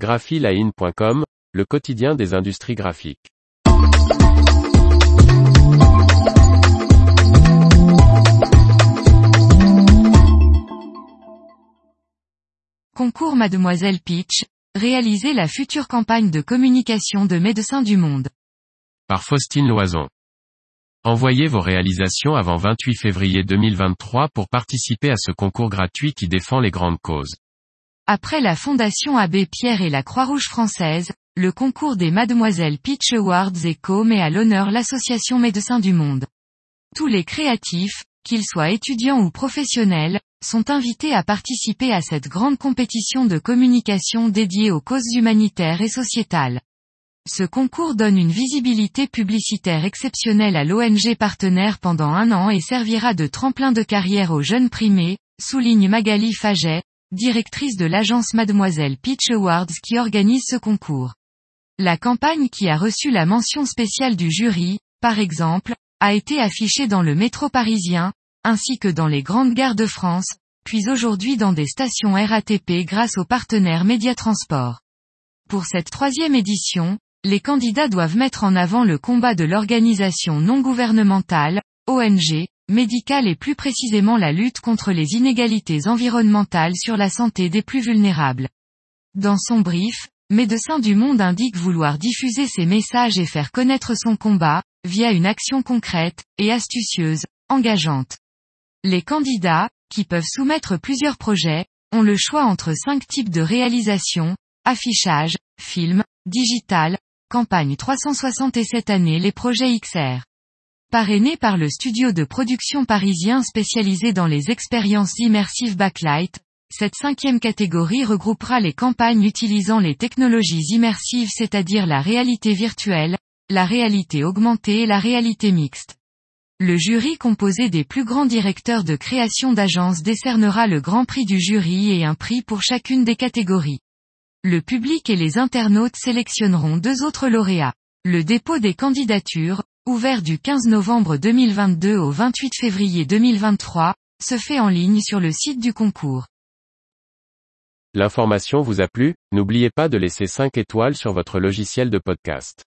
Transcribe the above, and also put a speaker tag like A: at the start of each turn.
A: graphiline.com, le quotidien des industries graphiques.
B: Concours Mademoiselle Peach, réaliser la future campagne de communication de Médecins du Monde.
A: Par Faustine Loison. Envoyez vos réalisations avant 28 février 2023 pour participer à ce concours gratuit qui défend les grandes causes.
B: Après la Fondation Abbé Pierre et la Croix-Rouge française, le concours des Mademoiselles Peach Awards Eco met à l'honneur l'Association Médecins du Monde. Tous les créatifs, qu'ils soient étudiants ou professionnels, sont invités à participer à cette grande compétition de communication dédiée aux causes humanitaires et sociétales. Ce concours donne une visibilité publicitaire exceptionnelle à l'ONG partenaire pendant un an et servira de tremplin de carrière aux jeunes primés, souligne Magali Faget, directrice de l'agence Mademoiselle Peach Awards qui organise ce concours. La campagne qui a reçu la mention spéciale du jury, par exemple, a été affichée dans le métro parisien, ainsi que dans les grandes gares de France, puis aujourd'hui dans des stations RATP grâce aux partenaires Médiatransport. Pour cette troisième édition, les candidats doivent mettre en avant le combat de l'organisation non gouvernementale, ONG, médicale et plus précisément la lutte contre les inégalités environnementales sur la santé des plus vulnérables. Dans son brief, Médecins du Monde indique vouloir diffuser ses messages et faire connaître son combat, via une action concrète, et astucieuse, engageante. Les candidats, qui peuvent soumettre plusieurs projets, ont le choix entre cinq types de réalisation, affichage, film, digital, campagne 367 années les projets XR. Parrainé par le studio de production parisien spécialisé dans les expériences immersives Backlight, cette cinquième catégorie regroupera les campagnes utilisant les technologies immersives c'est-à-dire la réalité virtuelle, la réalité augmentée et la réalité mixte. Le jury composé des plus grands directeurs de création d'agences décernera le grand prix du jury et un prix pour chacune des catégories. Le public et les internautes sélectionneront deux autres lauréats. Le dépôt des candidatures, ouvert du 15 novembre 2022 au 28 février 2023, se fait en ligne sur le site du concours.
A: L'information vous a plu, n'oubliez pas de laisser 5 étoiles sur votre logiciel de podcast.